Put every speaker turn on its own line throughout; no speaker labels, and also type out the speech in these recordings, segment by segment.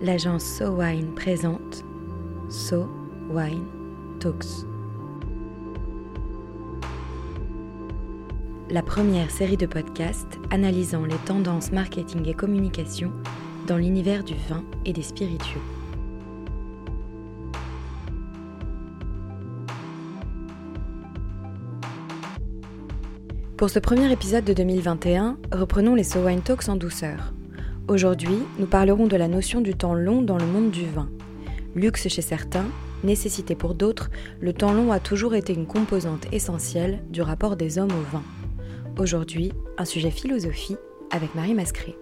l'agence So Wine présente So Wine Talks. La première série de podcasts analysant les tendances marketing et communication dans l'univers du vin et des spiritueux. Pour ce premier épisode de 2021, reprenons les So Wine Talks en douceur. Aujourd'hui, nous parlerons de la notion du temps long dans le monde du vin. Luxe chez certains, nécessité pour d'autres, le temps long a toujours été une composante essentielle du rapport des hommes au vin. Aujourd'hui, un sujet philosophie avec Marie Mascré.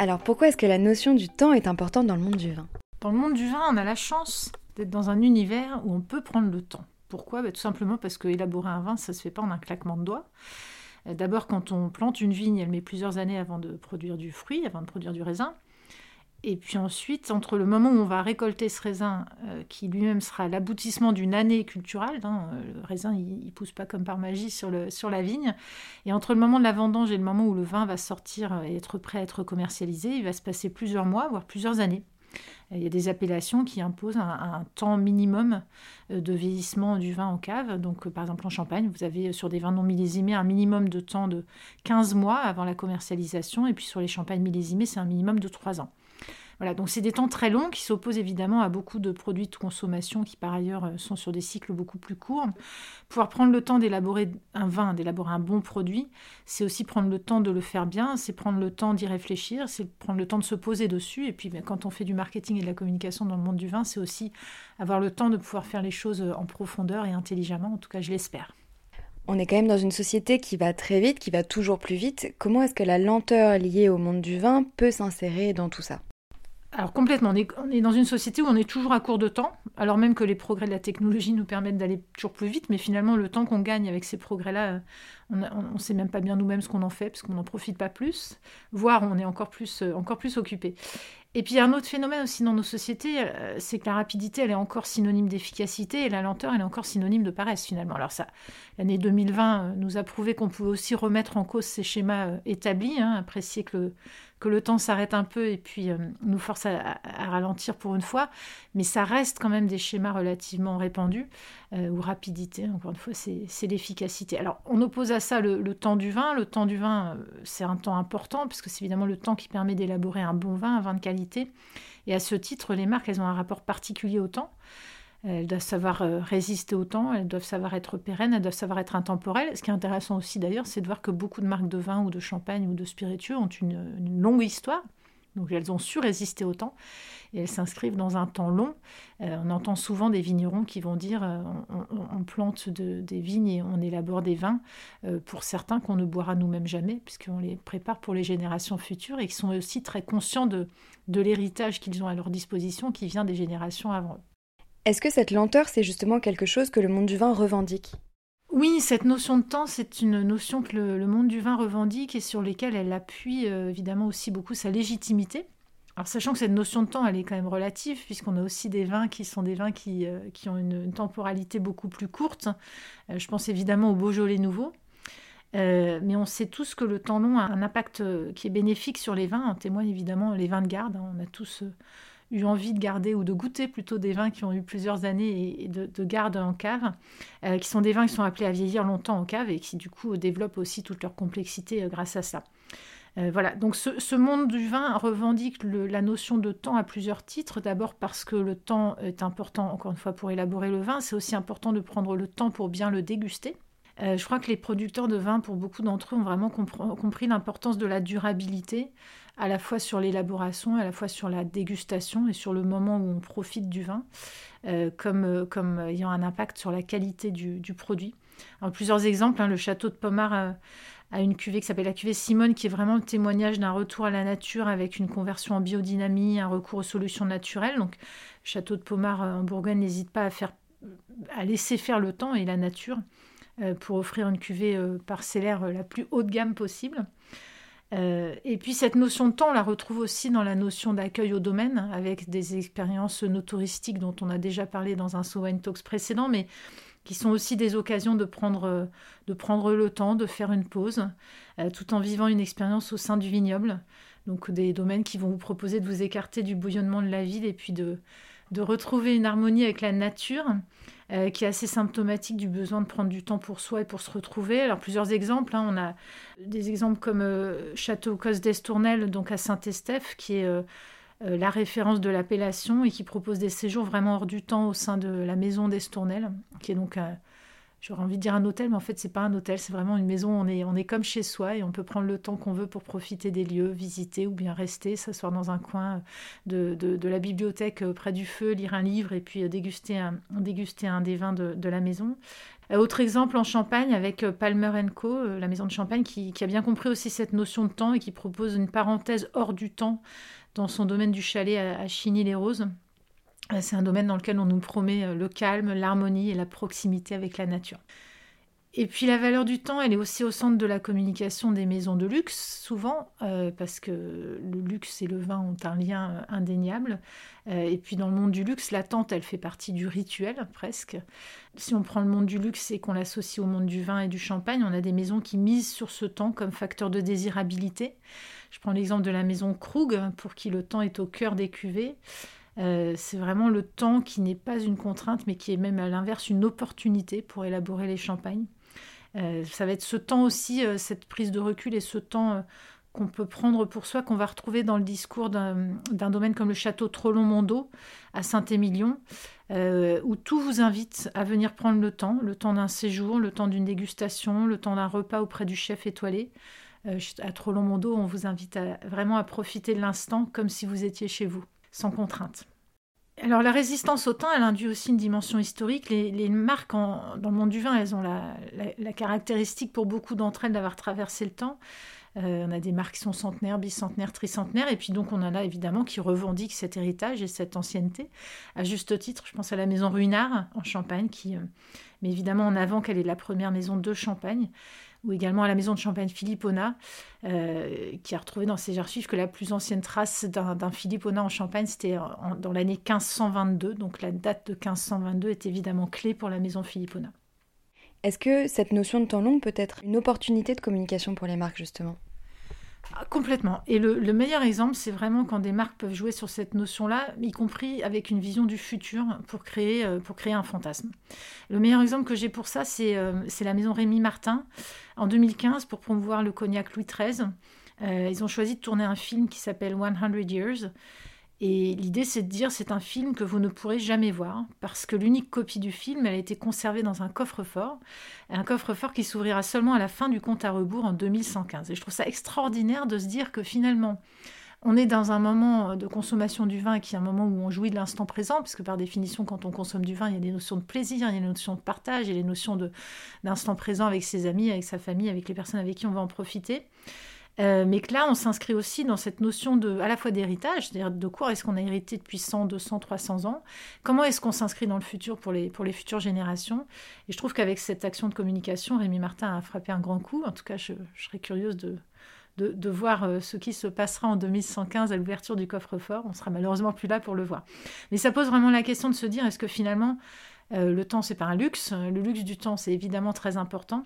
Alors pourquoi est-ce que la notion du temps est importante dans le monde du vin?
Dans le monde du vin, on a la chance d'être dans un univers où on peut prendre le temps. Pourquoi? Bah, Tout simplement parce que élaborer un vin, ça se fait pas en un claquement de doigts. Euh, d'abord, quand on plante une vigne, elle met plusieurs années avant de produire du fruit, avant de produire du raisin. Et puis ensuite, entre le moment où on va récolter ce raisin, euh, qui lui-même sera l'aboutissement d'une année culturelle, hein, euh, le raisin il, ne pousse pas comme par magie sur, la vigne, et entre le moment de la vendange et le moment où le vin va sortir et être prêt à être commercialisé, il va se passer plusieurs mois, voire plusieurs années. Il y a des appellations qui imposent un, temps minimum euh, de vieillissement du vin en cave. Donc, euh, par exemple, en Champagne, vous avez euh, sur des vins non millésimés un minimum de temps de 15 mois avant la commercialisation. Et puis sur les champagnes millésimés, c'est un minimum de 3 ans. Voilà, donc c'est des temps très longs qui s'opposent évidemment à beaucoup de produits de consommation qui par ailleurs euh, sont sur des cycles beaucoup plus courts. Pouvoir prendre le temps d'élaborer un vin, d'élaborer un bon produit, c'est aussi prendre le temps de le faire bien, c'est prendre le temps d'y réfléchir, c'est prendre le temps de se poser dessus. Et puis ben, quand on fait du marketing et de la communication dans le monde du vin, c'est aussi avoir le temps de pouvoir faire les choses euh, en profondeur et intelligemment, en tout cas je l'espère.
On est quand même dans une société qui va très vite, qui va toujours plus vite. Comment est-ce que la lenteur liée au monde du vin peut s'insérer dans tout ça?
Alors complètement, on est, dans une société où on est toujours à court de temps, alors même que les progrès de la technologie nous permettent d'aller toujours plus vite, mais finalement le temps qu'on gagne avec ces progrès-là, euh, on ne sait même pas bien nous-mêmes ce qu'on en fait, parce qu'on n'en profite pas plus, voire on est encore plus, euh, encore plus occupé. Et puis un autre phénomène aussi dans nos sociétés, euh, c'est que la rapidité, elle est encore synonyme d'efficacité, et la lenteur, elle est encore synonyme de paresse finalement. Alors ça, l'année 2020 nous a prouvé qu'on pouvait aussi remettre en cause ces schémas établis, hein, apprécier que le que le temps s'arrête un peu et puis euh, nous force à, ralentir pour une fois, mais ça reste quand même des schémas relativement répandus, euh, ou rapidité, encore une fois, c'est l'efficacité. Alors on oppose à ça le, temps du vin. Le temps du vin, euh, c'est un temps important, puisque c'est évidemment le temps qui permet d'élaborer un bon vin, un vin de qualité. Et à ce titre, les marques, elles ont un rapport particulier au temps. Elles doivent savoir euh, résister au temps, elles doivent savoir être pérennes, elles doivent savoir être intemporelles. Ce qui est intéressant aussi d'ailleurs, c'est de voir que beaucoup de marques de vin ou de champagne ou de spiritueux ont une, longue histoire. Donc elles ont su résister au temps et elles s'inscrivent dans un temps long. Euh, on entend souvent des vignerons qui vont dire euh, on, plante des vignes et on élabore des vins pour certains qu'on ne boira nous-mêmes jamais puisqu'on les prépare pour les générations futures et qui sont aussi très conscients de, de l'héritage qu'ils ont à leur disposition qui vient des générations avant eux.
Est-ce que cette lenteur, c'est justement quelque chose que le monde du vin revendique?
Oui, cette notion de temps, c'est une notion que le, monde du vin revendique et sur laquelle elle appuie euh, évidemment aussi beaucoup sa légitimité. Alors sachant que cette notion de temps, elle est quand même relative, puisqu'on a aussi des vins qui sont des vins qui, euh, ont une, temporalité beaucoup plus courte. Euh, je pense évidemment au Beaujolais nouveau. mais on sait tous que le temps long a un impact qui est bénéfique sur les vins. En témoignent évidemment les vins de garde. Hein. On a tous eu envie de garder ou de goûter plutôt des vins qui ont eu plusieurs années de, garde en cave, euh, qui sont des vins qui sont appelés à vieillir longtemps en cave et qui du coup développent aussi toute leur complexité euh, grâce à ça. Euh, voilà, donc ce, monde du vin revendique la notion de temps à plusieurs titres. D'abord parce que le temps est important, encore une fois, pour élaborer le vin. C'est aussi important de prendre le temps pour bien le déguster. Je crois que les producteurs de vin, pour beaucoup d'entre eux, ont vraiment compris l'importance de la durabilité, à la fois sur l'élaboration, à la fois sur la dégustation et sur le moment où on profite du vin, euh, comme, euh, ayant un impact sur la qualité du, produit. Alors, plusieurs exemples, hein, le château de Pommard euh, a, une cuvée qui s'appelle la cuvée Simone, qui est vraiment le témoignage d'un retour à la nature avec une conversion en biodynamie, un recours aux solutions naturelles. Donc, château de Pommard en Bourgogne n'hésite pas à, faire, à laisser faire le temps et la nature pour offrir une cuvée parcellaire la plus haut de gamme possible. Euh, et puis cette notion de temps, on la retrouve aussi dans la notion d'accueil au domaine, avec des expériences no dont on a déjà parlé dans un So Talks précédent, mais qui sont aussi des occasions de prendre, de prendre le temps, de faire une pause, tout en vivant une expérience au sein du vignoble. Donc des domaines qui vont vous proposer de vous écarter du bouillonnement de la ville et puis de retrouver une harmonie avec la nature euh, qui est assez symptomatique du besoin de prendre du temps pour soi et pour se retrouver. Alors plusieurs exemples, hein. on a des exemples comme euh, Château Cos d'Estournel, donc à Saint-Estèphe, qui est euh, la référence de l'appellation et qui propose des séjours vraiment hors du temps au sein de la maison d'Estournel, qui est donc j'aurais envie de dire un hôtel, mais en fait, c'est pas un hôtel, c'est vraiment une maison. On est, on est comme chez soi et on peut prendre le temps qu'on veut pour profiter des lieux, visiter ou bien rester, s'asseoir dans un coin de, de, la bibliothèque euh, près du feu, lire un livre et puis euh, déguster un, des vins de, la maison. Euh, autre exemple en Champagne avec Palmer Co, la maison de Champagne, qui, qui, a bien compris aussi cette notion de temps et qui propose une parenthèse hors du temps dans son domaine du chalet à, à Chigny-les-Roses. Euh, c'est un domaine dans lequel on nous promet euh, le calme, l'harmonie et la proximité avec la nature. Et puis la valeur du temps, elle est aussi au centre de la communication des maisons de luxe, souvent, euh, parce que le luxe et le vin ont un lien indéniable. et puis dans le monde du luxe, l'attente, elle fait partie du rituel, presque. Si on prend le monde du luxe et qu'on l'associe au monde du vin et du champagne, on a des maisons qui misent sur ce temps comme facteur de désirabilité. Je prends l'exemple de la maison Krug, pour qui le temps est au cœur des cuvées. Euh, c'est vraiment le temps qui n'est pas une contrainte, mais qui est même à l'inverse une opportunité pour élaborer les champagnes. Euh, ça va être ce temps aussi, euh, cette prise de recul et ce temps qu'on peut prendre pour soi, qu'on va retrouver dans le discours d'un domaine comme le château Trollon-Mondo à Saint-Émilion, où tout vous invite à venir prendre le temps, le temps d'un séjour, le temps d'une dégustation, le temps d'un repas auprès du chef étoilé. à Trollon-Mondo, on vous invite vraiment à profiter de l'instant comme si vous étiez chez vous sans contrainte. Alors la résistance au temps, elle induit aussi une dimension historique. Les, marques dans le monde du vin, elles ont la, caractéristique pour beaucoup d'entre elles d'avoir traversé le temps. Euh, on a des marques qui sont centenaires, bicentenaires, tricentenaires, et puis donc on en a évidemment qui revendiquent cet héritage et cette ancienneté. À juste titre, je pense à la maison Ruinard en Champagne, qui euh, met évidemment en avant qu'elle est la première maison de Champagne ou également à la maison de champagne Philippona, euh, qui a retrouvé dans ses archives que la plus ancienne trace d'un Philippona en Champagne, c'était dans l'année 1522. Donc la date de 1522 est évidemment clé pour la maison Philippona.
Est-ce que cette notion de temps long peut être une opportunité de communication pour les marques, justement?
Ah, Complètement. Et le, meilleur exemple, c'est vraiment quand des marques peuvent jouer sur cette notion-là, y compris avec une vision du futur pour créer, euh, pour créer un fantasme. Le meilleur exemple que j'ai pour ça, c'est euh, la maison Rémy Martin. En 2015, pour promouvoir le cognac Louis XIII, euh, ils ont choisi de tourner un film qui s'appelle 100 Years. Et l'idée, c'est de dire c'est un film que vous ne pourrez jamais voir, parce que l'unique copie du film, elle a été conservée dans un coffre-fort, un coffre-fort qui s'ouvrira seulement à la fin du compte à rebours en 2115. Et je trouve ça extraordinaire de se dire que finalement, on est dans un moment de consommation du vin qui est un moment où on jouit de l'instant présent, puisque par définition, quand on consomme du vin, il y a des notions de plaisir, il y a des notions de partage, il y a des notions d'instant présent avec ses amis, avec sa famille, avec les personnes avec qui on va en profiter. Euh, mais que là, on s'inscrit aussi dans cette notion de, à la fois d'héritage, c'est-à-dire de quoi est-ce qu'on a hérité depuis 100, 200, 300 ans, comment est-ce qu'on s'inscrit dans le futur pour les, pour les futures générations. Et je trouve qu'avec cette action de communication, Rémi Martin a frappé un grand coup. En tout cas, je, serais curieuse de, de, voir euh, ce qui se passera en 2115 à l'ouverture du coffre-fort. On sera malheureusement plus là pour le voir. Mais ça pose vraiment la question de se dire, est-ce que finalement, euh, le temps, c'est pas un luxe? Le luxe du temps, c'est évidemment très important.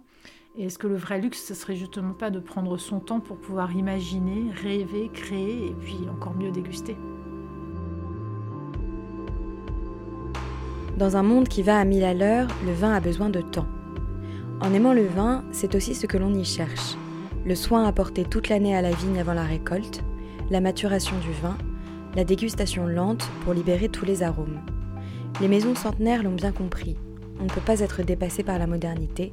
Et est-ce que le vrai luxe, ce serait justement pas de prendre son temps pour pouvoir imaginer, rêver, créer et puis encore mieux déguster?
Dans un monde qui va à mille à l'heure, le vin a besoin de temps. En aimant le vin, c'est aussi ce que l'on y cherche. Le soin apporté toute l'année à la vigne avant la récolte, la maturation du vin, la dégustation lente pour libérer tous les arômes. Les maisons centenaires l'ont bien compris. On ne peut pas être dépassé par la modernité,